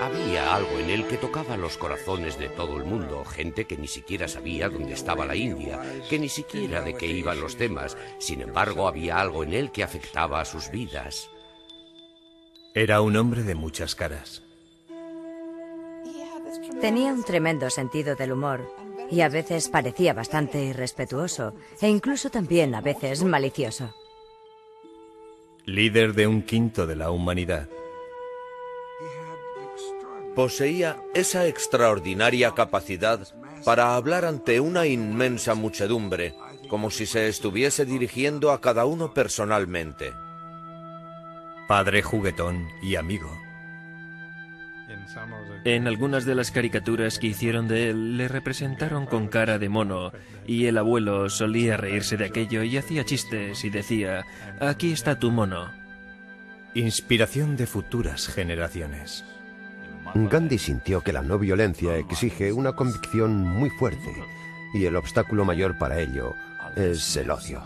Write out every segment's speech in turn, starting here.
Había algo en él que tocaba los corazones de todo el mundo, gente que ni siquiera sabía dónde estaba la India, que ni siquiera de qué iban los temas. Sin embargo, había algo en él que afectaba a sus vidas. Era un hombre de muchas caras. Tenía un tremendo sentido del humor y a veces parecía bastante irrespetuoso e incluso también a veces malicioso. Líder de un quinto de la humanidad. Poseía esa extraordinaria capacidad para hablar ante una inmensa muchedumbre, como si se estuviese dirigiendo a cada uno personalmente. Padre juguetón y amigo. En algunas de las caricaturas que hicieron de él le representaron con cara de mono y el abuelo solía reírse de aquello y hacía chistes y decía, aquí está tu mono. Inspiración de futuras generaciones. Gandhi sintió que la no violencia exige una convicción muy fuerte y el obstáculo mayor para ello es el odio.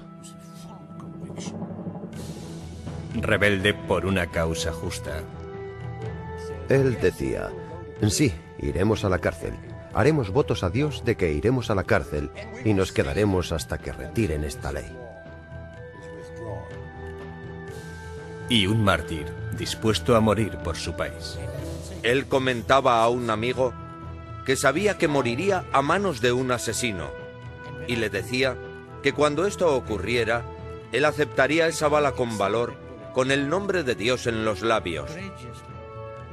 Rebelde por una causa justa. Él decía, sí, iremos a la cárcel. Haremos votos a Dios de que iremos a la cárcel y nos quedaremos hasta que retiren esta ley. Y un mártir dispuesto a morir por su país. Él comentaba a un amigo que sabía que moriría a manos de un asesino y le decía que cuando esto ocurriera, él aceptaría esa bala con valor, con el nombre de Dios en los labios.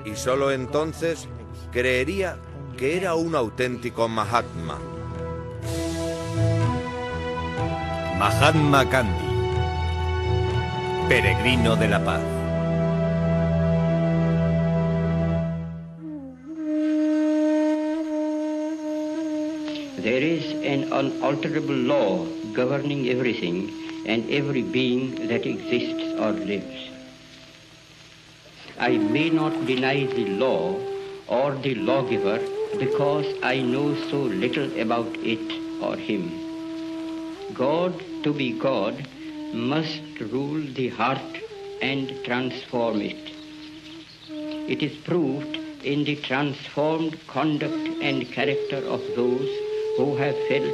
Y solo entonces creería que era un auténtico Mahatma. Mahatma Gandhi, peregrino de la paz. There is an unalterable law governing everything and every being that exists or lives. I may not deny the law or the lawgiver because I know so little about it or him. God, to be God, must rule the heart and transform it. It is proved in the transformed conduct and character of those who have felt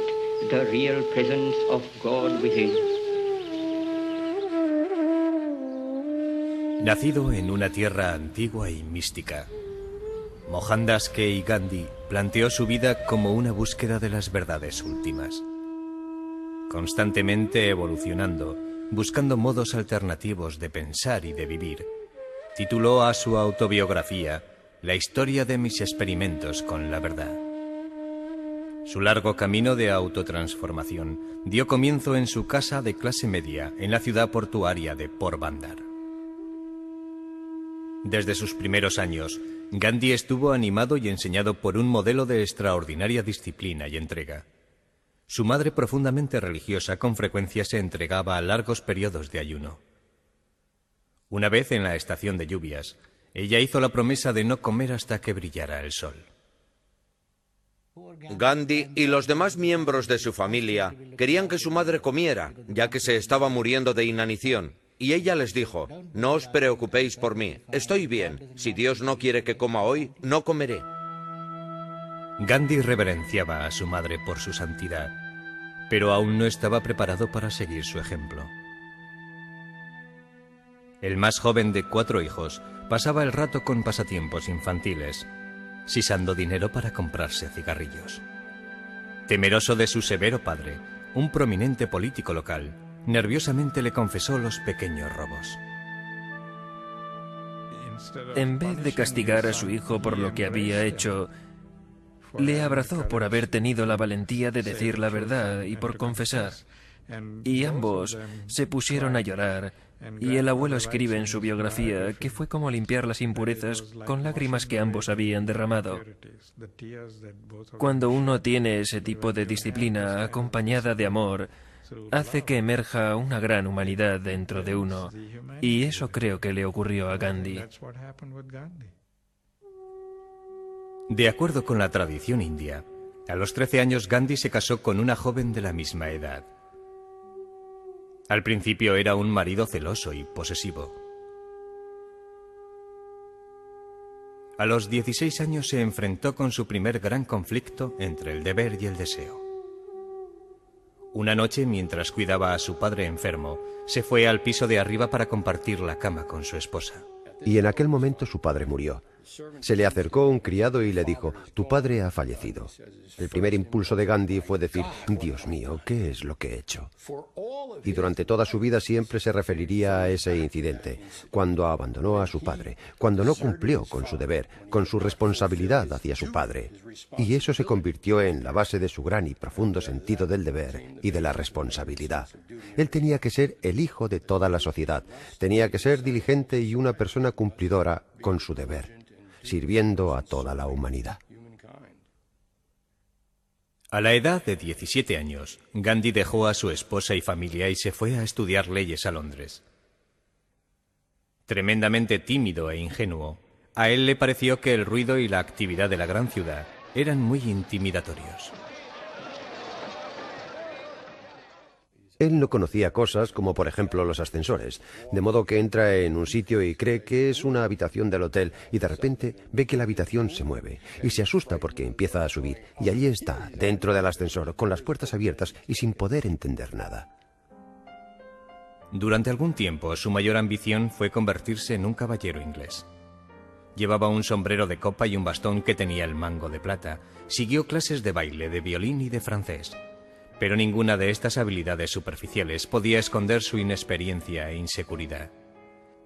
the real presence of God within. Nacido en una tierra antigua y mística, Mohandas Kei Gandhi planteó su vida como una búsqueda de las verdades últimas. Constantemente evolucionando, buscando modos alternativos de pensar y de vivir, tituló a su autobiografía La historia de mis experimentos con la verdad. Su largo camino de autotransformación dio comienzo en su casa de clase media en la ciudad portuaria de Port Bandar. Desde sus primeros años, Gandhi estuvo animado y enseñado por un modelo de extraordinaria disciplina y entrega. Su madre, profundamente religiosa, con frecuencia se entregaba a largos periodos de ayuno. Una vez en la estación de lluvias, ella hizo la promesa de no comer hasta que brillara el sol. Gandhi y los demás miembros de su familia querían que su madre comiera, ya que se estaba muriendo de inanición. Y ella les dijo, no os preocupéis por mí, estoy bien, si Dios no quiere que coma hoy, no comeré. Gandhi reverenciaba a su madre por su santidad, pero aún no estaba preparado para seguir su ejemplo. El más joven de cuatro hijos pasaba el rato con pasatiempos infantiles, sisando dinero para comprarse cigarrillos. Temeroso de su severo padre, un prominente político local, nerviosamente le confesó los pequeños robos. En vez de castigar a su hijo por lo que había hecho, le abrazó por haber tenido la valentía de decir la verdad y por confesar. Y ambos se pusieron a llorar y el abuelo escribe en su biografía que fue como limpiar las impurezas con lágrimas que ambos habían derramado. Cuando uno tiene ese tipo de disciplina acompañada de amor, hace que emerja una gran humanidad dentro de uno. Y eso creo que le ocurrió a Gandhi. De acuerdo con la tradición india, a los 13 años Gandhi se casó con una joven de la misma edad. Al principio era un marido celoso y posesivo. A los 16 años se enfrentó con su primer gran conflicto entre el deber y el deseo. Una noche, mientras cuidaba a su padre enfermo, se fue al piso de arriba para compartir la cama con su esposa. Y en aquel momento su padre murió. Se le acercó un criado y le dijo, tu padre ha fallecido. El primer impulso de Gandhi fue decir, Dios mío, ¿qué es lo que he hecho? Y durante toda su vida siempre se referiría a ese incidente, cuando abandonó a su padre, cuando no cumplió con su deber, con su responsabilidad hacia su padre. Y eso se convirtió en la base de su gran y profundo sentido del deber y de la responsabilidad. Él tenía que ser el hijo de toda la sociedad, tenía que ser diligente y una persona cumplidora con su deber sirviendo a toda la humanidad. A la edad de 17 años, Gandhi dejó a su esposa y familia y se fue a estudiar leyes a Londres. Tremendamente tímido e ingenuo, a él le pareció que el ruido y la actividad de la gran ciudad eran muy intimidatorios. Él no conocía cosas como por ejemplo los ascensores, de modo que entra en un sitio y cree que es una habitación del hotel y de repente ve que la habitación se mueve y se asusta porque empieza a subir y allí está, dentro del ascensor, con las puertas abiertas y sin poder entender nada. Durante algún tiempo su mayor ambición fue convertirse en un caballero inglés. Llevaba un sombrero de copa y un bastón que tenía el mango de plata. Siguió clases de baile, de violín y de francés. Pero ninguna de estas habilidades superficiales podía esconder su inexperiencia e inseguridad.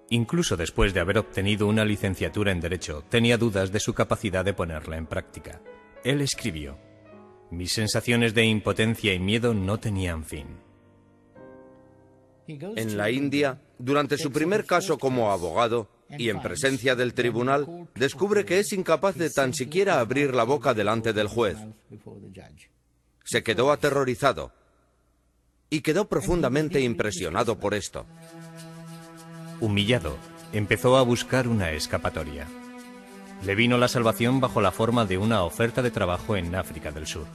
Incluso después de haber obtenido una licenciatura en Derecho, tenía dudas de su capacidad de ponerla en práctica. Él escribió, Mis sensaciones de impotencia y miedo no tenían fin. En la India, durante su primer caso como abogado y en presencia del tribunal, descubre que es incapaz de tan siquiera abrir la boca delante del juez. Se quedó aterrorizado y quedó profundamente impresionado por esto. Humillado, empezó a buscar una escapatoria. Le vino la salvación bajo la forma de una oferta de trabajo en África del Sur.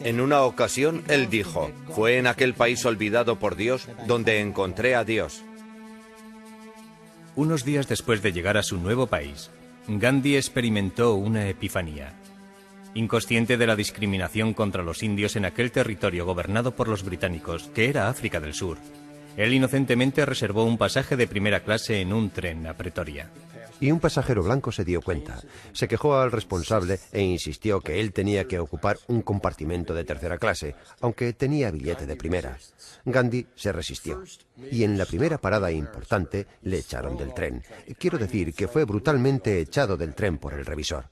En una ocasión, él dijo, fue en aquel país olvidado por Dios donde encontré a Dios. Unos días después de llegar a su nuevo país, Gandhi experimentó una epifanía. Inconsciente de la discriminación contra los indios en aquel territorio gobernado por los británicos, que era África del Sur, él inocentemente reservó un pasaje de primera clase en un tren a Pretoria. Y un pasajero blanco se dio cuenta. Se quejó al responsable e insistió que él tenía que ocupar un compartimento de tercera clase, aunque tenía billete de primera. Gandhi se resistió. Y en la primera parada importante le echaron del tren. Quiero decir que fue brutalmente echado del tren por el revisor.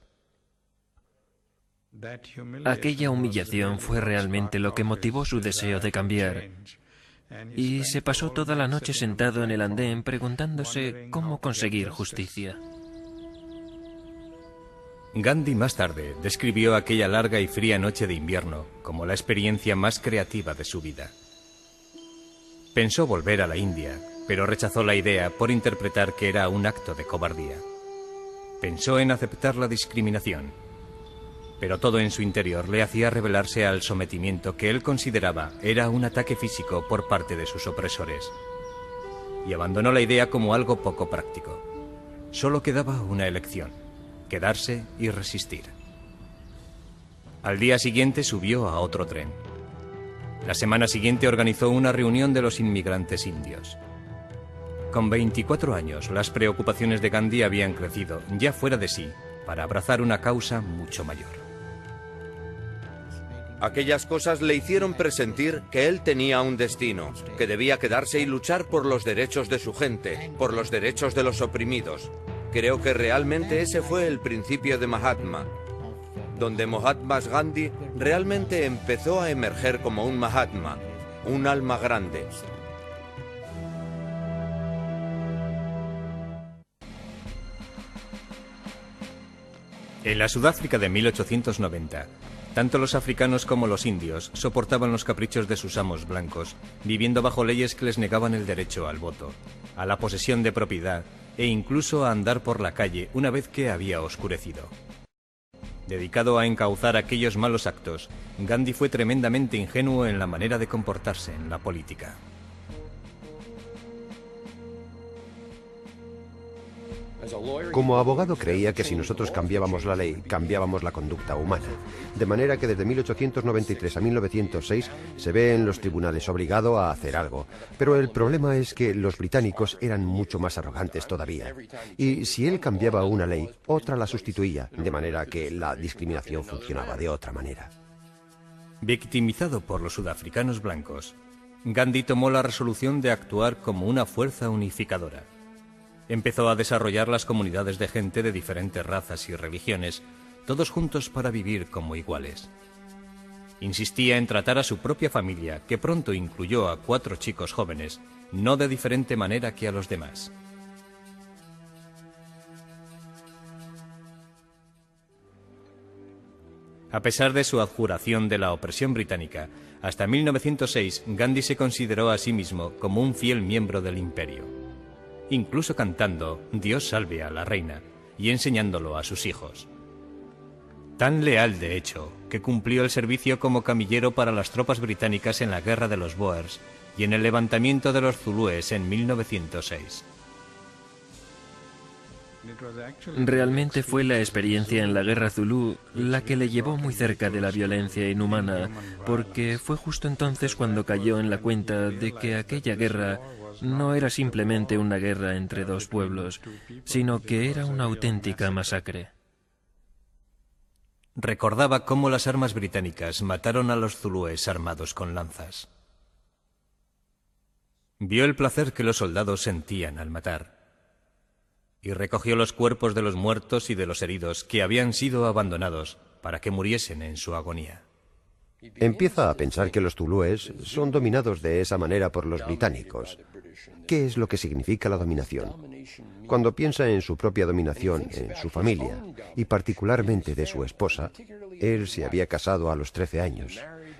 Aquella humillación fue realmente lo que motivó su deseo de cambiar. Y se pasó toda la noche sentado en el andén preguntándose cómo conseguir justicia. Gandhi más tarde describió aquella larga y fría noche de invierno como la experiencia más creativa de su vida. Pensó volver a la India, pero rechazó la idea por interpretar que era un acto de cobardía. Pensó en aceptar la discriminación, pero todo en su interior le hacía rebelarse al sometimiento que él consideraba era un ataque físico por parte de sus opresores. Y abandonó la idea como algo poco práctico. Solo quedaba una elección, quedarse y resistir. Al día siguiente subió a otro tren. La semana siguiente organizó una reunión de los inmigrantes indios. Con 24 años, las preocupaciones de Gandhi habían crecido, ya fuera de sí, para abrazar una causa mucho mayor. Aquellas cosas le hicieron presentir que él tenía un destino, que debía quedarse y luchar por los derechos de su gente, por los derechos de los oprimidos. Creo que realmente ese fue el principio de Mahatma, donde Mahatma Gandhi realmente empezó a emerger como un Mahatma, un alma grande. En la Sudáfrica de 1890, tanto los africanos como los indios soportaban los caprichos de sus amos blancos, viviendo bajo leyes que les negaban el derecho al voto, a la posesión de propiedad e incluso a andar por la calle una vez que había oscurecido. Dedicado a encauzar aquellos malos actos, Gandhi fue tremendamente ingenuo en la manera de comportarse en la política. Como abogado creía que si nosotros cambiábamos la ley, cambiábamos la conducta humana. De manera que desde 1893 a 1906 se ve en los tribunales obligado a hacer algo. Pero el problema es que los británicos eran mucho más arrogantes todavía. Y si él cambiaba una ley, otra la sustituía, de manera que la discriminación funcionaba de otra manera. Victimizado por los sudafricanos blancos, Gandhi tomó la resolución de actuar como una fuerza unificadora. Empezó a desarrollar las comunidades de gente de diferentes razas y religiones, todos juntos para vivir como iguales. Insistía en tratar a su propia familia, que pronto incluyó a cuatro chicos jóvenes, no de diferente manera que a los demás. A pesar de su adjuración de la opresión británica, hasta 1906 Gandhi se consideró a sí mismo como un fiel miembro del imperio, incluso cantando Dios salve a la reina y enseñándolo a sus hijos. Tan leal, de hecho, que cumplió el servicio como camillero para las tropas británicas en la guerra de los Boers y en el levantamiento de los Zulúes en 1906. Realmente fue la experiencia en la guerra Zulú la que le llevó muy cerca de la violencia inhumana, porque fue justo entonces cuando cayó en la cuenta de que aquella guerra no era simplemente una guerra entre dos pueblos, sino que era una auténtica masacre. Recordaba cómo las armas británicas mataron a los zulúes armados con lanzas. Vio el placer que los soldados sentían al matar y recogió los cuerpos de los muertos y de los heridos que habían sido abandonados para que muriesen en su agonía. Empieza a pensar que los tulúes son dominados de esa manera por los británicos. ¿Qué es lo que significa la dominación? Cuando piensa en su propia dominación, en su familia, y particularmente de su esposa, él se había casado a los 13 años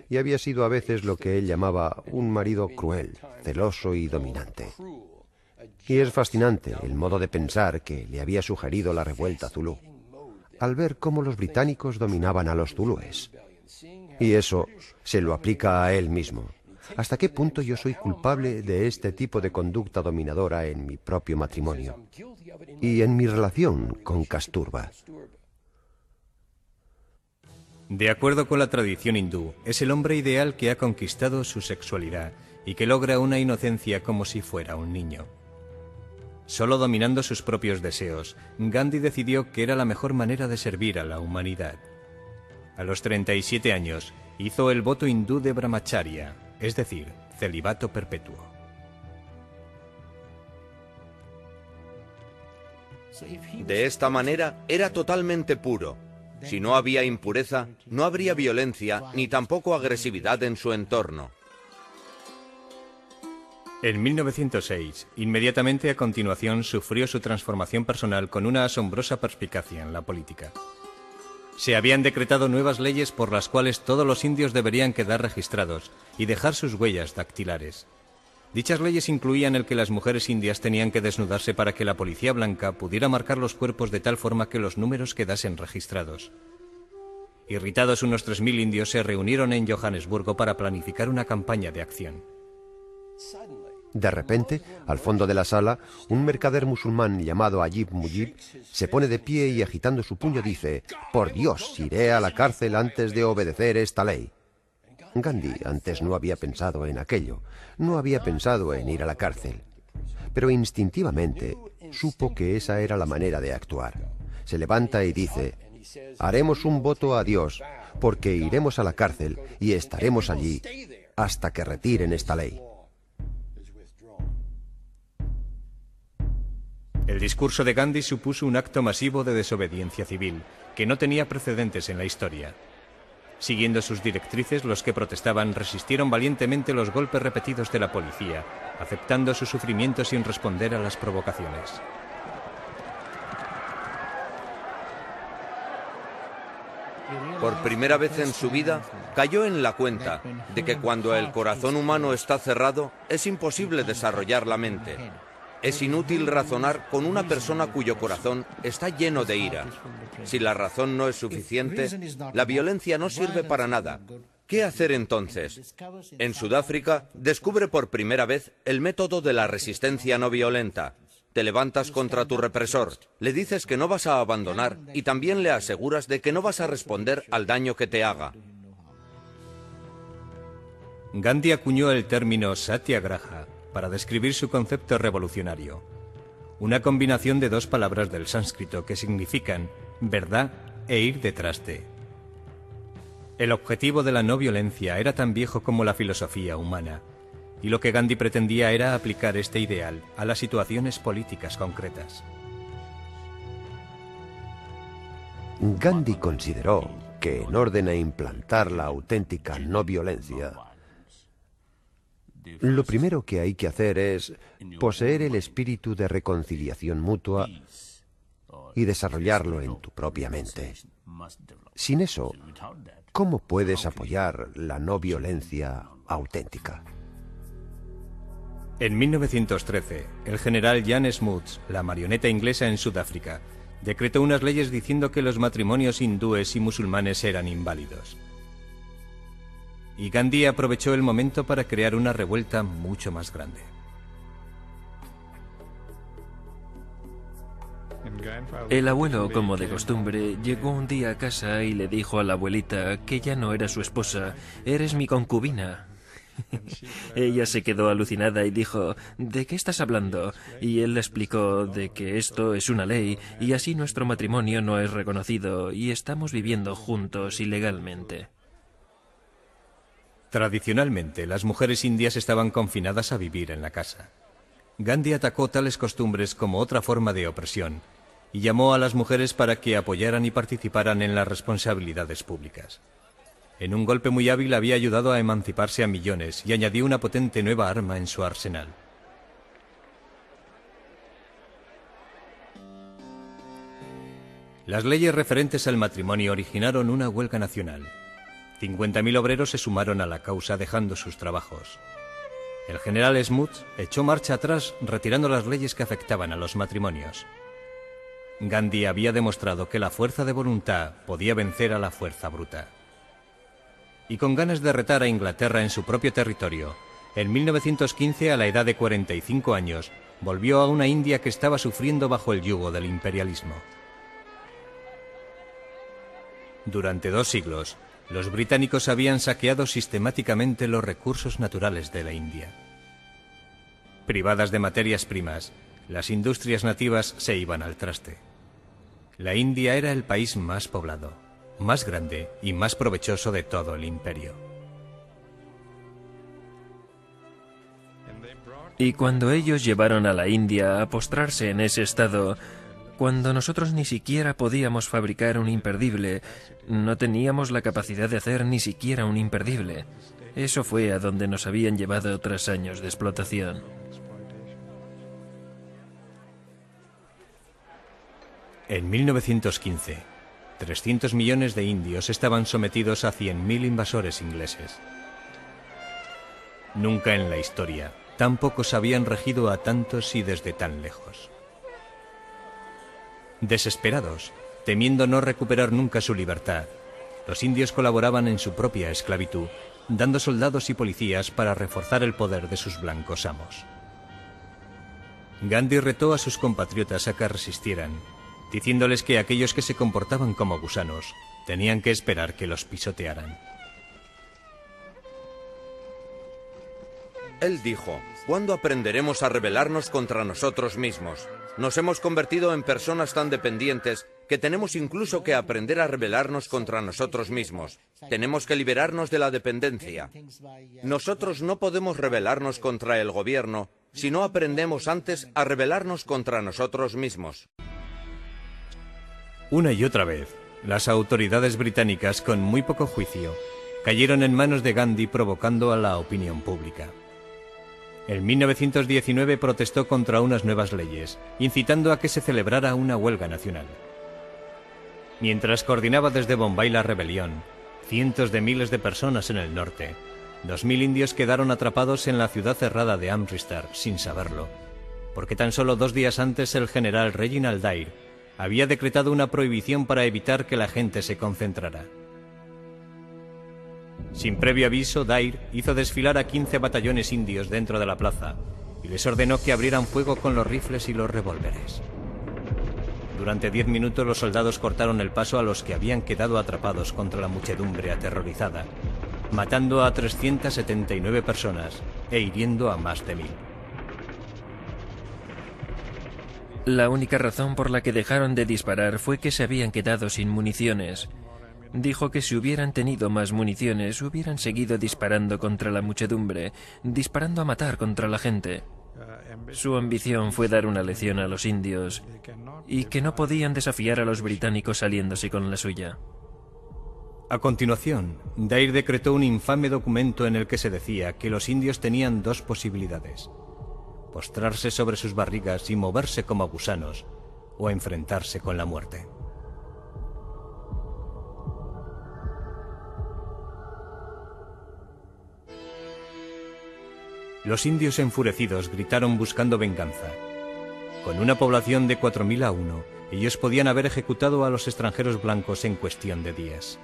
y había sido a veces lo que él llamaba un marido cruel, celoso y dominante. Y es fascinante el modo de pensar que le había sugerido la revuelta zulú, al ver cómo los británicos dominaban a los zulúes. Y eso se lo aplica a él mismo. ¿Hasta qué punto yo soy culpable de este tipo de conducta dominadora en mi propio matrimonio y en mi relación con Casturba? De acuerdo con la tradición hindú, es el hombre ideal que ha conquistado su sexualidad y que logra una inocencia como si fuera un niño. Solo dominando sus propios deseos, Gandhi decidió que era la mejor manera de servir a la humanidad. A los 37 años, hizo el voto hindú de Brahmacharya, es decir, celibato perpetuo. De esta manera era totalmente puro. Si no había impureza, no habría violencia ni tampoco agresividad en su entorno. En 1906, inmediatamente a continuación, sufrió su transformación personal con una asombrosa perspicacia en la política. Se habían decretado nuevas leyes por las cuales todos los indios deberían quedar registrados y dejar sus huellas dactilares. Dichas leyes incluían el que las mujeres indias tenían que desnudarse para que la policía blanca pudiera marcar los cuerpos de tal forma que los números quedasen registrados. Irritados unos 3.000 indios se reunieron en Johannesburgo para planificar una campaña de acción. De repente, al fondo de la sala, un mercader musulmán llamado Ayib Mujib se pone de pie y agitando su puño dice, Por Dios, iré a la cárcel antes de obedecer esta ley. Gandhi antes no había pensado en aquello, no había pensado en ir a la cárcel, pero instintivamente supo que esa era la manera de actuar. Se levanta y dice, haremos un voto a Dios, porque iremos a la cárcel y estaremos allí hasta que retiren esta ley. El discurso de Gandhi supuso un acto masivo de desobediencia civil, que no tenía precedentes en la historia. Siguiendo sus directrices, los que protestaban resistieron valientemente los golpes repetidos de la policía, aceptando su sufrimiento sin responder a las provocaciones. Por primera vez en su vida, cayó en la cuenta de que cuando el corazón humano está cerrado, es imposible desarrollar la mente. Es inútil razonar con una persona cuyo corazón está lleno de ira. Si la razón no es suficiente, la violencia no sirve para nada. ¿Qué hacer entonces? En Sudáfrica descubre por primera vez el método de la resistencia no violenta. Te levantas contra tu represor, le dices que no vas a abandonar y también le aseguras de que no vas a responder al daño que te haga. Gandhi acuñó el término satyagraha para describir su concepto revolucionario, una combinación de dos palabras del sánscrito que significan verdad e ir detrás de. El objetivo de la no violencia era tan viejo como la filosofía humana, y lo que Gandhi pretendía era aplicar este ideal a las situaciones políticas concretas. Gandhi consideró que en orden a implantar la auténtica no violencia, lo primero que hay que hacer es poseer el espíritu de reconciliación mutua y desarrollarlo en tu propia mente. Sin eso, ¿cómo puedes apoyar la no violencia auténtica? En 1913, el general Jan Smuts, la marioneta inglesa en Sudáfrica, decretó unas leyes diciendo que los matrimonios hindúes y musulmanes eran inválidos. Y Gandhi aprovechó el momento para crear una revuelta mucho más grande. El abuelo, como de costumbre, llegó un día a casa y le dijo a la abuelita que ya no era su esposa, eres mi concubina. Ella se quedó alucinada y dijo, ¿de qué estás hablando? Y él le explicó de que esto es una ley y así nuestro matrimonio no es reconocido y estamos viviendo juntos ilegalmente. Tradicionalmente, las mujeres indias estaban confinadas a vivir en la casa. Gandhi atacó tales costumbres como otra forma de opresión y llamó a las mujeres para que apoyaran y participaran en las responsabilidades públicas. En un golpe muy hábil había ayudado a emanciparse a millones y añadió una potente nueva arma en su arsenal. Las leyes referentes al matrimonio originaron una huelga nacional. 50.000 obreros se sumaron a la causa dejando sus trabajos. El general Smuts echó marcha atrás retirando las leyes que afectaban a los matrimonios. Gandhi había demostrado que la fuerza de voluntad podía vencer a la fuerza bruta y con ganas de retar a Inglaterra en su propio territorio, en 1915, a la edad de 45 años, volvió a una India que estaba sufriendo bajo el yugo del imperialismo. Durante dos siglos, los británicos habían saqueado sistemáticamente los recursos naturales de la India. Privadas de materias primas, las industrias nativas se iban al traste. La India era el país más poblado más grande y más provechoso de todo el imperio. Y cuando ellos llevaron a la India a postrarse en ese estado, cuando nosotros ni siquiera podíamos fabricar un imperdible, no teníamos la capacidad de hacer ni siquiera un imperdible. Eso fue a donde nos habían llevado tras años de explotación. En 1915, 300 millones de indios estaban sometidos a 100.000 invasores ingleses. Nunca en la historia tan pocos habían regido a tantos y desde tan lejos. Desesperados, temiendo no recuperar nunca su libertad, los indios colaboraban en su propia esclavitud, dando soldados y policías para reforzar el poder de sus blancos amos. Gandhi retó a sus compatriotas a que resistieran diciéndoles que aquellos que se comportaban como gusanos tenían que esperar que los pisotearan. Él dijo, ¿cuándo aprenderemos a rebelarnos contra nosotros mismos? Nos hemos convertido en personas tan dependientes que tenemos incluso que aprender a rebelarnos contra nosotros mismos. Tenemos que liberarnos de la dependencia. Nosotros no podemos rebelarnos contra el gobierno si no aprendemos antes a rebelarnos contra nosotros mismos. Una y otra vez, las autoridades británicas, con muy poco juicio, cayeron en manos de Gandhi provocando a la opinión pública. En 1919 protestó contra unas nuevas leyes, incitando a que se celebrara una huelga nacional. Mientras coordinaba desde Bombay la rebelión, cientos de miles de personas en el norte, dos mil indios quedaron atrapados en la ciudad cerrada de Amritsar sin saberlo, porque tan solo dos días antes el general Reginald Dyer había decretado una prohibición para evitar que la gente se concentrara. Sin previo aviso, Dair hizo desfilar a 15 batallones indios dentro de la plaza y les ordenó que abrieran fuego con los rifles y los revólveres. Durante diez minutos los soldados cortaron el paso a los que habían quedado atrapados contra la muchedumbre aterrorizada, matando a 379 personas e hiriendo a más de mil. La única razón por la que dejaron de disparar fue que se habían quedado sin municiones. Dijo que si hubieran tenido más municiones hubieran seguido disparando contra la muchedumbre, disparando a matar contra la gente. Su ambición fue dar una lección a los indios y que no podían desafiar a los británicos saliéndose con la suya. A continuación, Dair decretó un infame documento en el que se decía que los indios tenían dos posibilidades. Postrarse sobre sus barrigas y moverse como gusanos, o enfrentarse con la muerte. Los indios enfurecidos gritaron buscando venganza. Con una población de 4.000 a 1, ellos podían haber ejecutado a los extranjeros blancos en cuestión de días.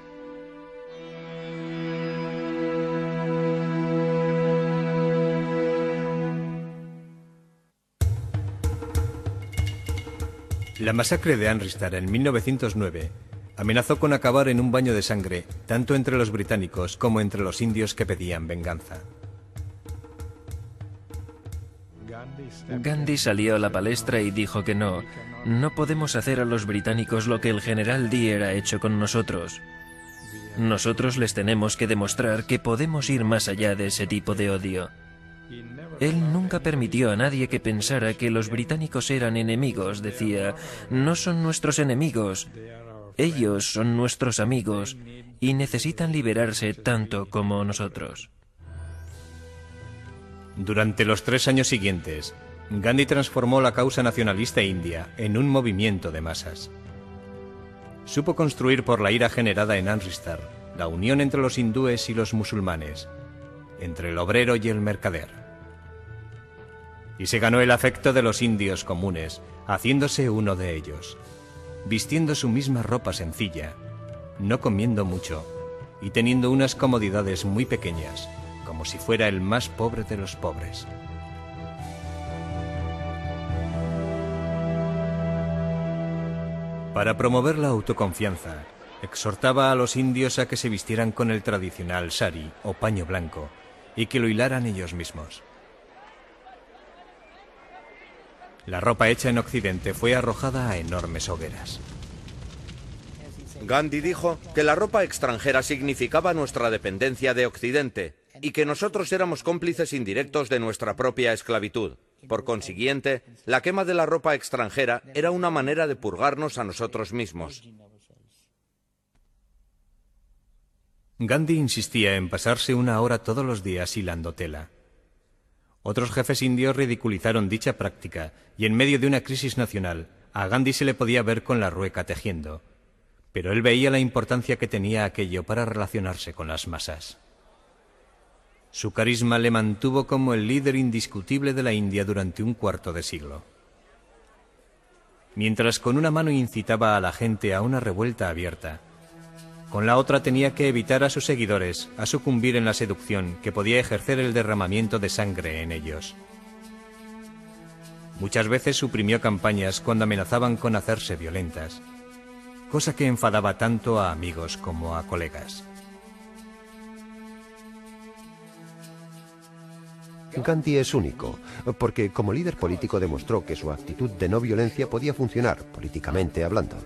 La masacre de Anristar en 1909 amenazó con acabar en un baño de sangre, tanto entre los británicos como entre los indios que pedían venganza. Gandhi salió a la palestra y dijo que no, no podemos hacer a los británicos lo que el general Dyer ha hecho con nosotros. Nosotros les tenemos que demostrar que podemos ir más allá de ese tipo de odio. Él nunca permitió a nadie que pensara que los británicos eran enemigos, decía, no son nuestros enemigos, ellos son nuestros amigos y necesitan liberarse tanto como nosotros. Durante los tres años siguientes, Gandhi transformó la causa nacionalista india en un movimiento de masas. Supo construir por la ira generada en Amritsar la unión entre los hindúes y los musulmanes, entre el obrero y el mercader. Y se ganó el afecto de los indios comunes, haciéndose uno de ellos, vistiendo su misma ropa sencilla, no comiendo mucho y teniendo unas comodidades muy pequeñas, como si fuera el más pobre de los pobres. Para promover la autoconfianza, exhortaba a los indios a que se vistieran con el tradicional sari o paño blanco y que lo hilaran ellos mismos. La ropa hecha en Occidente fue arrojada a enormes hogueras. Gandhi dijo que la ropa extranjera significaba nuestra dependencia de Occidente y que nosotros éramos cómplices indirectos de nuestra propia esclavitud. Por consiguiente, la quema de la ropa extranjera era una manera de purgarnos a nosotros mismos. Gandhi insistía en pasarse una hora todos los días hilando tela. Otros jefes indios ridiculizaron dicha práctica y en medio de una crisis nacional a Gandhi se le podía ver con la rueca tejiendo, pero él veía la importancia que tenía aquello para relacionarse con las masas. Su carisma le mantuvo como el líder indiscutible de la India durante un cuarto de siglo. Mientras con una mano incitaba a la gente a una revuelta abierta, con la otra tenía que evitar a sus seguidores a sucumbir en la seducción que podía ejercer el derramamiento de sangre en ellos. Muchas veces suprimió campañas cuando amenazaban con hacerse violentas, cosa que enfadaba tanto a amigos como a colegas. Gandhi es único, porque como líder político demostró que su actitud de no violencia podía funcionar, políticamente hablando.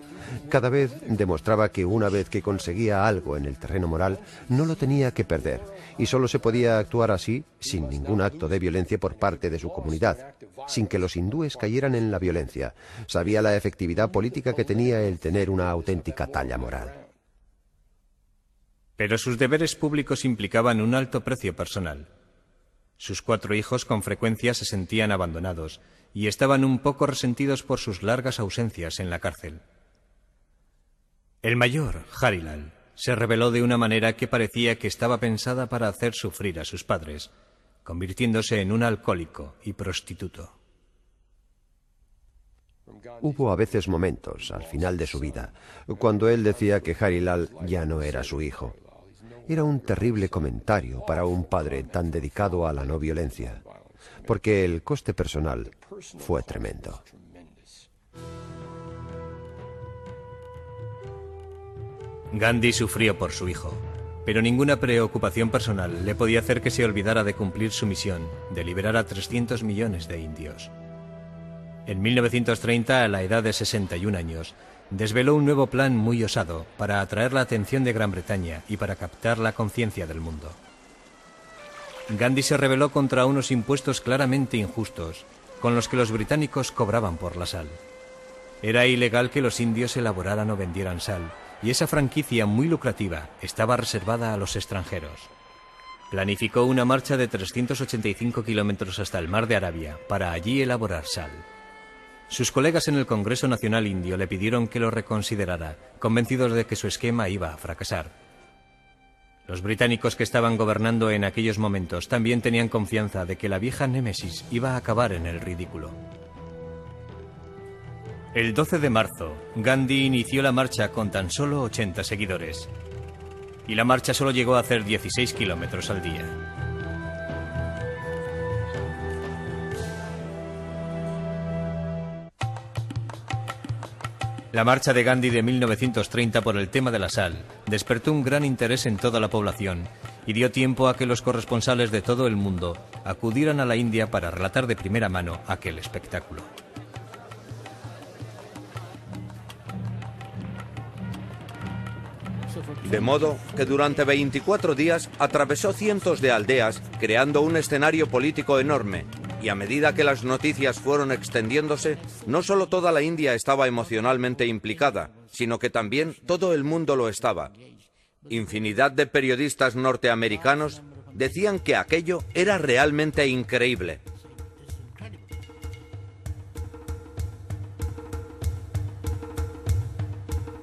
Cada vez demostraba que una vez que conseguía algo en el terreno moral, no lo tenía que perder, y solo se podía actuar así sin ningún acto de violencia por parte de su comunidad, sin que los hindúes cayeran en la violencia. Sabía la efectividad política que tenía el tener una auténtica talla moral. Pero sus deberes públicos implicaban un alto precio personal. Sus cuatro hijos con frecuencia se sentían abandonados y estaban un poco resentidos por sus largas ausencias en la cárcel. El mayor, Harilal, se reveló de una manera que parecía que estaba pensada para hacer sufrir a sus padres, convirtiéndose en un alcohólico y prostituto. Hubo a veces momentos, al final de su vida, cuando él decía que Harilal ya no era su hijo. Era un terrible comentario para un padre tan dedicado a la no violencia. porque el coste personal fue tremendo. Gandhi sufrió por su hijo, pero ninguna preocupación personal le podía hacer que se olvidara de cumplir su misión de liberar a 300 millones de indios. En 1930, a la edad de 61 años, desveló un nuevo plan muy osado para atraer la atención de Gran Bretaña y para captar la conciencia del mundo. Gandhi se rebeló contra unos impuestos claramente injustos con los que los británicos cobraban por la sal. Era ilegal que los indios elaboraran o vendieran sal, y esa franquicia muy lucrativa estaba reservada a los extranjeros. Planificó una marcha de 385 kilómetros hasta el mar de Arabia para allí elaborar sal. Sus colegas en el Congreso Nacional Indio le pidieron que lo reconsiderara, convencidos de que su esquema iba a fracasar. Los británicos que estaban gobernando en aquellos momentos también tenían confianza de que la vieja Némesis iba a acabar en el ridículo. El 12 de marzo, Gandhi inició la marcha con tan solo 80 seguidores. Y la marcha solo llegó a hacer 16 kilómetros al día. La marcha de Gandhi de 1930 por el tema de la sal despertó un gran interés en toda la población y dio tiempo a que los corresponsales de todo el mundo acudieran a la India para relatar de primera mano aquel espectáculo. De modo que durante 24 días atravesó cientos de aldeas, creando un escenario político enorme. Y a medida que las noticias fueron extendiéndose, no solo toda la India estaba emocionalmente implicada, sino que también todo el mundo lo estaba. Infinidad de periodistas norteamericanos decían que aquello era realmente increíble.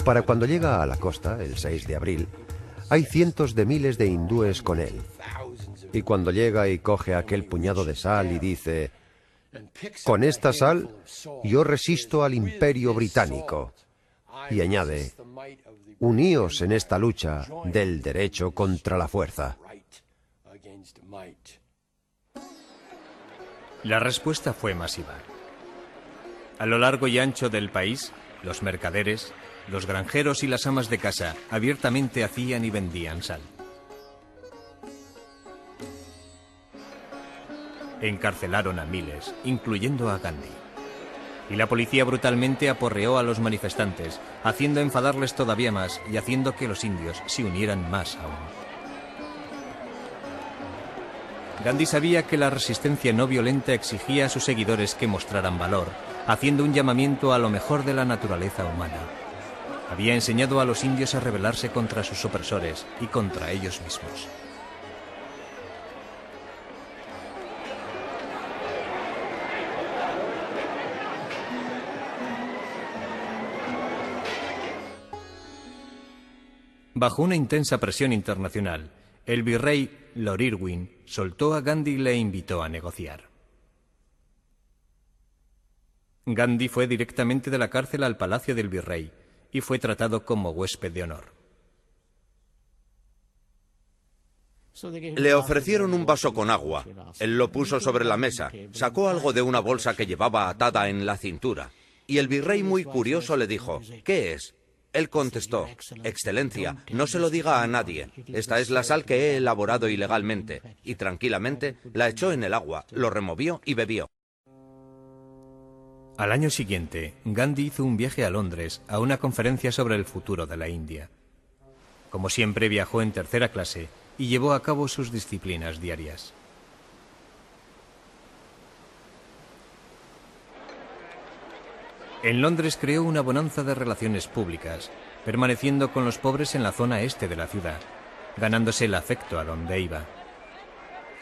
Para cuando llega a la costa, el 6 de abril, hay cientos de miles de hindúes con él. Y cuando llega y coge aquel puñado de sal y dice, con esta sal yo resisto al imperio británico. Y añade, uníos en esta lucha del derecho contra la fuerza. La respuesta fue masiva. A lo largo y ancho del país, los mercaderes, los granjeros y las amas de casa abiertamente hacían y vendían sal. Encarcelaron a miles, incluyendo a Gandhi. Y la policía brutalmente aporreó a los manifestantes, haciendo enfadarles todavía más y haciendo que los indios se unieran más aún. Gandhi sabía que la resistencia no violenta exigía a sus seguidores que mostraran valor, haciendo un llamamiento a lo mejor de la naturaleza humana. Había enseñado a los indios a rebelarse contra sus opresores y contra ellos mismos. Bajo una intensa presión internacional, el virrey Lord Irwin soltó a Gandhi y le invitó a negociar. Gandhi fue directamente de la cárcel al palacio del virrey y fue tratado como huésped de honor. Le ofrecieron un vaso con agua. Él lo puso sobre la mesa, sacó algo de una bolsa que llevaba atada en la cintura. Y el virrey, muy curioso, le dijo, ¿qué es? Él contestó, Excelencia, no se lo diga a nadie. Esta es la sal que he elaborado ilegalmente. Y tranquilamente la echó en el agua, lo removió y bebió. Al año siguiente, Gandhi hizo un viaje a Londres a una conferencia sobre el futuro de la India. Como siempre, viajó en tercera clase y llevó a cabo sus disciplinas diarias. En Londres creó una bonanza de relaciones públicas, permaneciendo con los pobres en la zona este de la ciudad, ganándose el afecto a donde iba.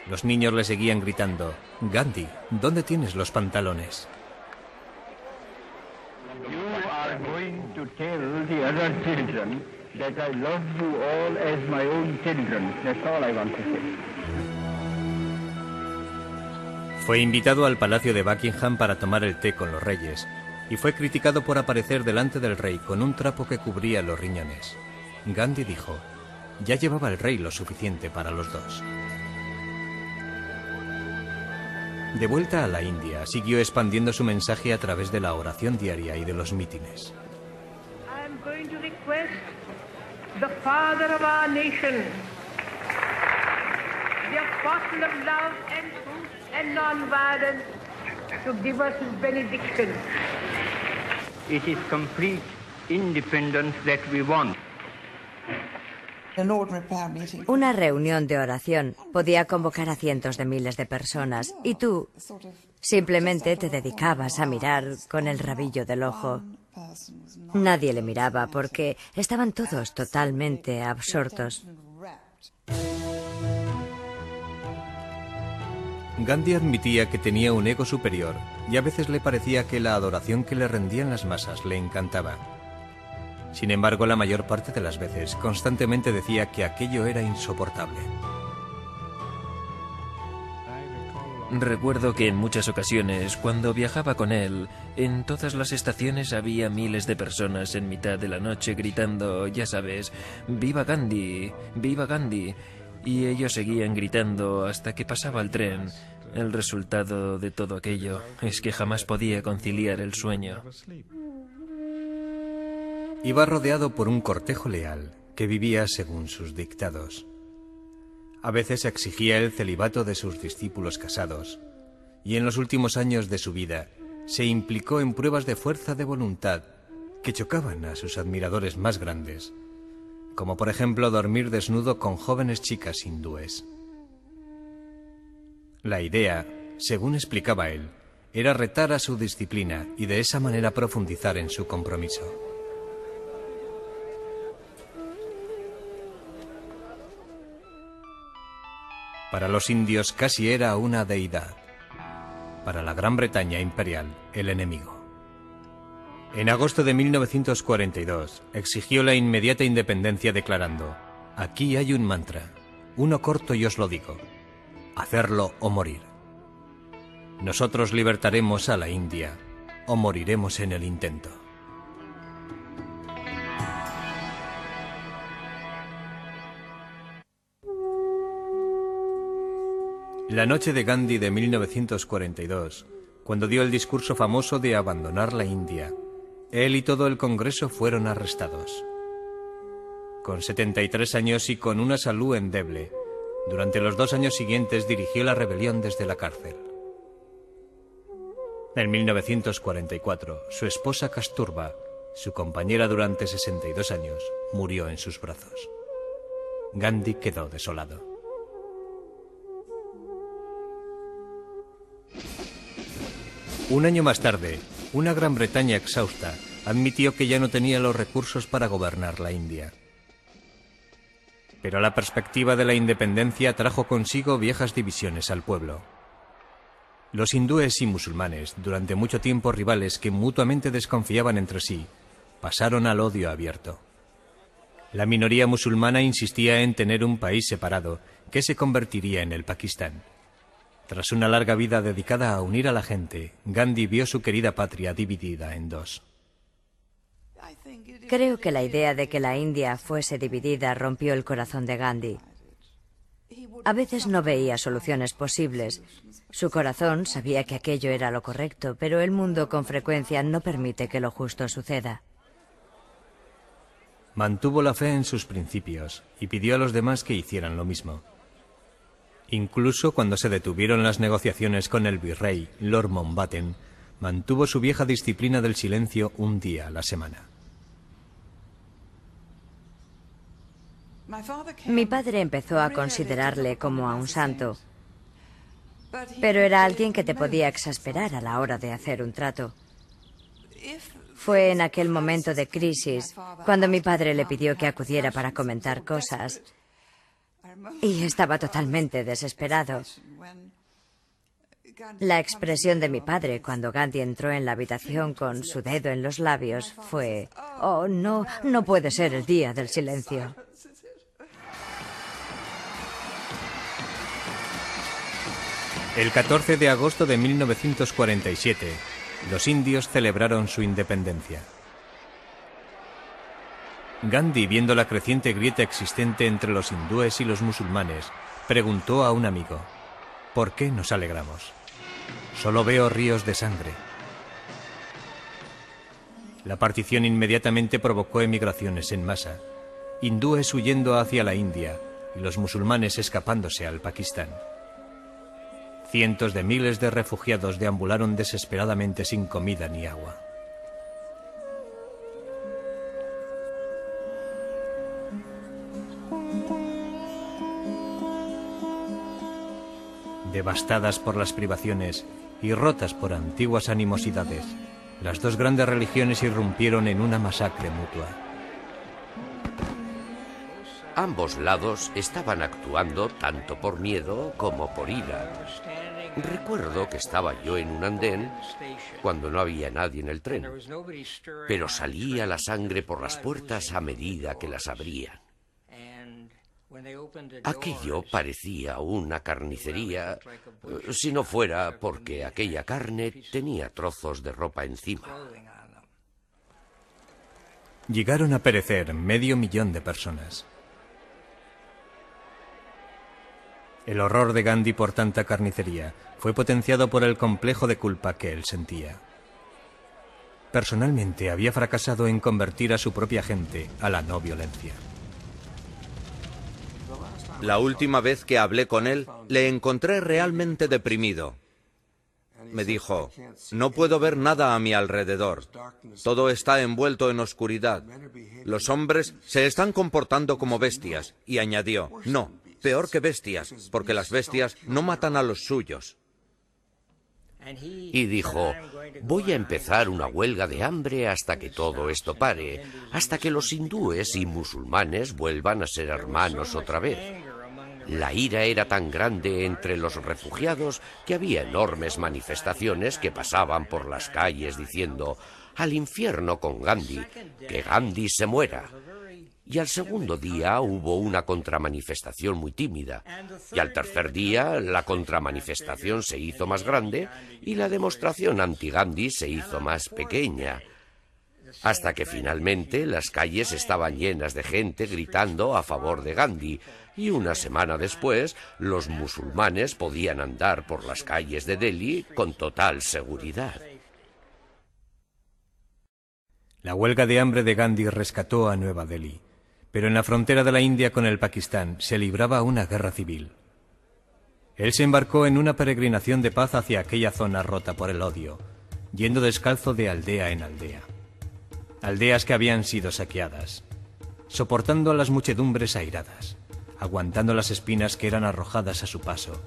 Los niños le seguían gritando, Gandhi, ¿dónde tienes los pantalones? Fue invitado al palacio de Buckingham para tomar el té con los reyes y fue criticado por aparecer delante del rey con un trapo que cubría los riñones. Gandhi dijo, ya llevaba el rey lo suficiente para los dos. De vuelta a la India, siguió expandiendo su mensaje a través de la oración diaria y de los mítines. To give us his benediction. It is complete independence that we want. Una reunión de oración podía convocar a cientos de miles de personas y tú simplemente te dedicabas a mirar con el rabillo del ojo. Nadie le miraba porque estaban todos totalmente absortos. Gandhi admitía que tenía un ego superior y a veces le parecía que la adoración que le rendían las masas le encantaba. Sin embargo, la mayor parte de las veces constantemente decía que aquello era insoportable. Recuerdo que en muchas ocasiones, cuando viajaba con él, en todas las estaciones había miles de personas en mitad de la noche gritando, ya sabes, ¡Viva Gandhi! ¡Viva Gandhi! Y ellos seguían gritando hasta que pasaba el tren. El resultado de todo aquello es que jamás podía conciliar el sueño. Iba rodeado por un cortejo leal que vivía según sus dictados. A veces exigía el celibato de sus discípulos casados, y en los últimos años de su vida se implicó en pruebas de fuerza de voluntad que chocaban a sus admiradores más grandes, como por ejemplo dormir desnudo con jóvenes chicas hindúes. La idea, según explicaba él, era retar a su disciplina y de esa manera profundizar en su compromiso. Para los indios casi era una deidad. Para la Gran Bretaña imperial, el enemigo. En agosto de 1942 exigió la inmediata independencia declarando, aquí hay un mantra, uno corto y os lo digo, hacerlo o morir. Nosotros libertaremos a la India o moriremos en el intento. La noche de Gandhi de 1942, cuando dio el discurso famoso de abandonar la India, él y todo el Congreso fueron arrestados. Con 73 años y con una salud endeble, durante los dos años siguientes dirigió la rebelión desde la cárcel. En 1944, su esposa Kasturba, su compañera durante 62 años, murió en sus brazos. Gandhi quedó desolado. Un año más tarde, una Gran Bretaña exhausta admitió que ya no tenía los recursos para gobernar la India. Pero la perspectiva de la independencia trajo consigo viejas divisiones al pueblo. Los hindúes y musulmanes, durante mucho tiempo rivales que mutuamente desconfiaban entre sí, pasaron al odio abierto. La minoría musulmana insistía en tener un país separado que se convertiría en el Pakistán. Tras una larga vida dedicada a unir a la gente, Gandhi vio su querida patria dividida en dos. Creo que la idea de que la India fuese dividida rompió el corazón de Gandhi. A veces no veía soluciones posibles. Su corazón sabía que aquello era lo correcto, pero el mundo con frecuencia no permite que lo justo suceda. Mantuvo la fe en sus principios y pidió a los demás que hicieran lo mismo. Incluso cuando se detuvieron las negociaciones con el virrey, Lord Mountbatten, mantuvo su vieja disciplina del silencio un día a la semana. Mi padre empezó a considerarle como a un santo, pero era alguien que te podía exasperar a la hora de hacer un trato. Fue en aquel momento de crisis cuando mi padre le pidió que acudiera para comentar cosas y estaba totalmente desesperado. La expresión de mi padre cuando Gandhi entró en la habitación con su dedo en los labios fue, oh, no, no puede ser el día del silencio. El 14 de agosto de 1947, los indios celebraron su independencia. Gandhi, viendo la creciente grieta existente entre los hindúes y los musulmanes, preguntó a un amigo, ¿por qué nos alegramos? Solo veo ríos de sangre. La partición inmediatamente provocó emigraciones en masa, hindúes huyendo hacia la India y los musulmanes escapándose al Pakistán. Cientos de miles de refugiados deambularon desesperadamente sin comida ni agua. Devastadas por las privaciones y rotas por antiguas animosidades, las dos grandes religiones irrumpieron en una masacre mutua. Ambos lados estaban actuando tanto por miedo como por ira. Recuerdo que estaba yo en un andén cuando no había nadie en el tren, pero salía la sangre por las puertas a medida que las abrían. Aquello parecía una carnicería, si no fuera porque aquella carne tenía trozos de ropa encima. Llegaron a perecer medio millón de personas. El horror de Gandhi por tanta carnicería fue potenciado por el complejo de culpa que él sentía. Personalmente había fracasado en convertir a su propia gente a la no violencia. La última vez que hablé con él, le encontré realmente deprimido. Me dijo, no puedo ver nada a mi alrededor. Todo está envuelto en oscuridad. Los hombres se están comportando como bestias. Y añadió, no, peor que bestias, porque las bestias no matan a los suyos. Y dijo, voy a empezar una huelga de hambre hasta que todo esto pare, hasta que los hindúes y musulmanes vuelvan a ser hermanos otra vez. La ira era tan grande entre los refugiados que había enormes manifestaciones que pasaban por las calles diciendo al infierno con Gandhi, que Gandhi se muera. Y al segundo día hubo una contramanifestación muy tímida. Y al tercer día la contramanifestación se hizo más grande y la demostración anti-Gandhi se hizo más pequeña. Hasta que finalmente las calles estaban llenas de gente gritando a favor de Gandhi, y una semana después los musulmanes podían andar por las calles de Delhi con total seguridad. La huelga de hambre de Gandhi rescató a Nueva Delhi, pero en la frontera de la India con el Pakistán se libraba una guerra civil. Él se embarcó en una peregrinación de paz hacia aquella zona rota por el odio, yendo descalzo de aldea en aldea. Aldeas que habían sido saqueadas, soportando a las muchedumbres airadas aguantando las espinas que eran arrojadas a su paso,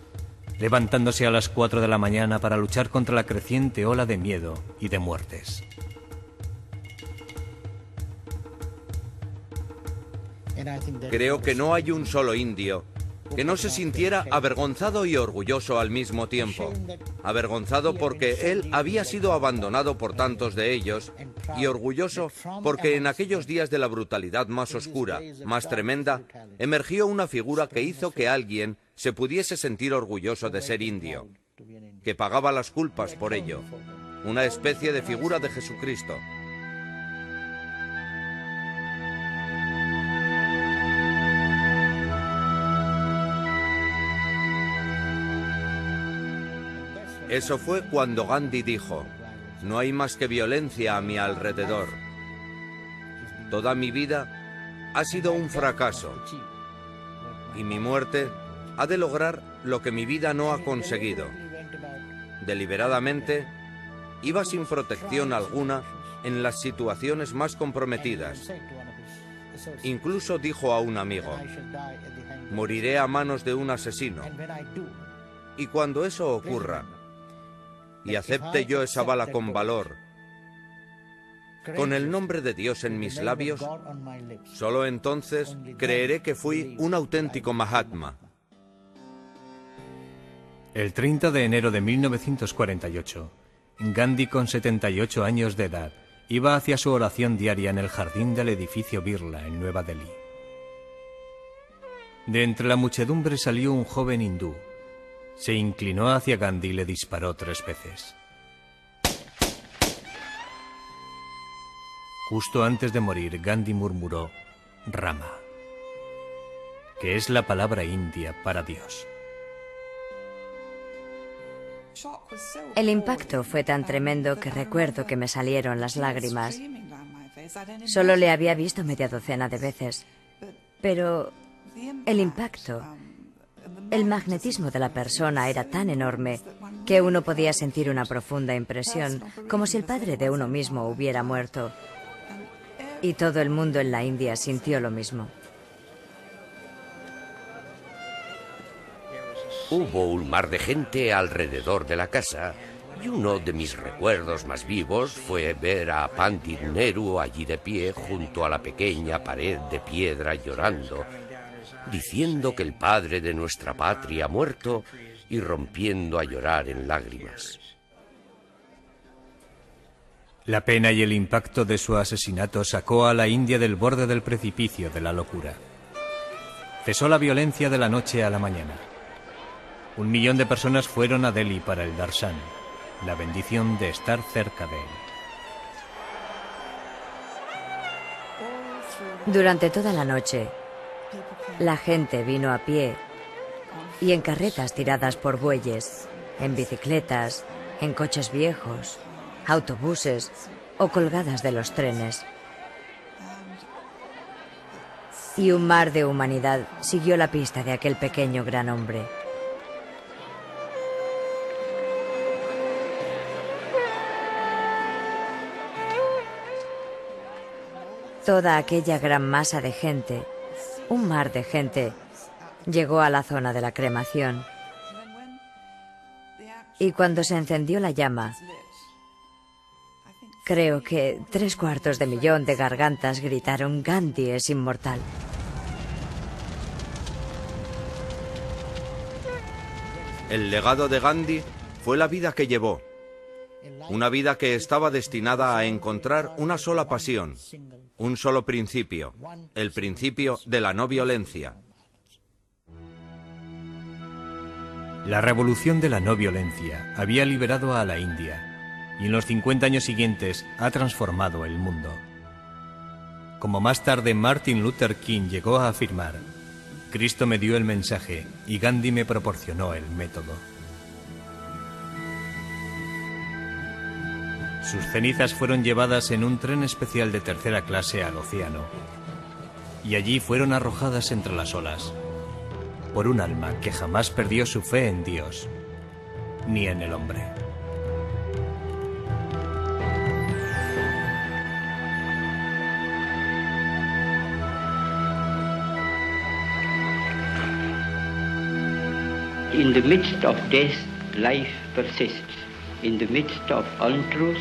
levantándose a las cuatro de la mañana para luchar contra la creciente ola de miedo y de muertes. Creo que no hay un solo indio que no se sintiera avergonzado y orgulloso al mismo tiempo. Avergonzado porque él había sido abandonado por tantos de ellos y orgulloso porque en aquellos días de la brutalidad más oscura, más tremenda, emergió una figura que hizo que alguien se pudiese sentir orgulloso de ser indio, que pagaba las culpas por ello, una especie de figura de Jesucristo. Eso fue cuando Gandhi dijo, no hay más que violencia a mi alrededor. Toda mi vida ha sido un fracaso y mi muerte ha de lograr lo que mi vida no ha conseguido. Deliberadamente, iba sin protección alguna en las situaciones más comprometidas. Incluso dijo a un amigo, moriré a manos de un asesino. Y cuando eso ocurra, y acepte yo esa bala con valor, con el nombre de Dios en mis labios, solo entonces creeré que fui un auténtico Mahatma. El 30 de enero de 1948, Gandhi, con 78 años de edad, iba hacia su oración diaria en el jardín del edificio Birla, en Nueva Delhi. De entre la muchedumbre salió un joven hindú, se inclinó hacia Gandhi y le disparó tres veces. Justo antes de morir, Gandhi murmuró Rama, que es la palabra india para Dios. El impacto fue tan tremendo que recuerdo que me salieron las lágrimas. Solo le había visto media docena de veces. Pero el impacto, el magnetismo de la persona era tan enorme que uno podía sentir una profunda impresión, como si el padre de uno mismo hubiera muerto. Y todo el mundo en la India sintió lo mismo. Hubo un mar de gente alrededor de la casa y uno de mis recuerdos más vivos fue ver a Pandit Nehru allí de pie junto a la pequeña pared de piedra llorando, diciendo que el padre de nuestra patria ha muerto y rompiendo a llorar en lágrimas. La pena y el impacto de su asesinato sacó a la India del borde del precipicio de la locura. Cesó la violencia de la noche a la mañana. Un millón de personas fueron a Delhi para el Darshan, la bendición de estar cerca de él. Durante toda la noche, la gente vino a pie y en carretas tiradas por bueyes, en bicicletas, en coches viejos, autobuses o colgadas de los trenes. Y un mar de humanidad siguió la pista de aquel pequeño gran hombre. Toda aquella gran masa de gente, un mar de gente, llegó a la zona de la cremación. Y cuando se encendió la llama, creo que tres cuartos de millón de gargantas gritaron Gandhi es inmortal. El legado de Gandhi fue la vida que llevó, una vida que estaba destinada a encontrar una sola pasión, un solo principio, el principio de la no violencia. La revolución de la no violencia había liberado a la India y en los 50 años siguientes ha transformado el mundo. Como más tarde Martin Luther King llegó a afirmar, Cristo me dio el mensaje y Gandhi me proporcionó el método. Sus cenizas fueron llevadas en un tren especial de tercera clase al océano y allí fueron arrojadas entre las olas por un alma que jamás perdió su fe en Dios ni en el hombre. In the midst of death, life persists. In the midst of untruth,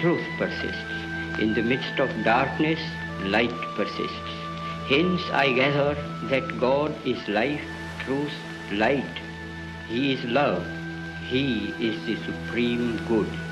truth persists. In the midst of darkness, light persists. Hence I gather that God is life, truth, light. He is love. He is the supreme good.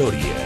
Historia.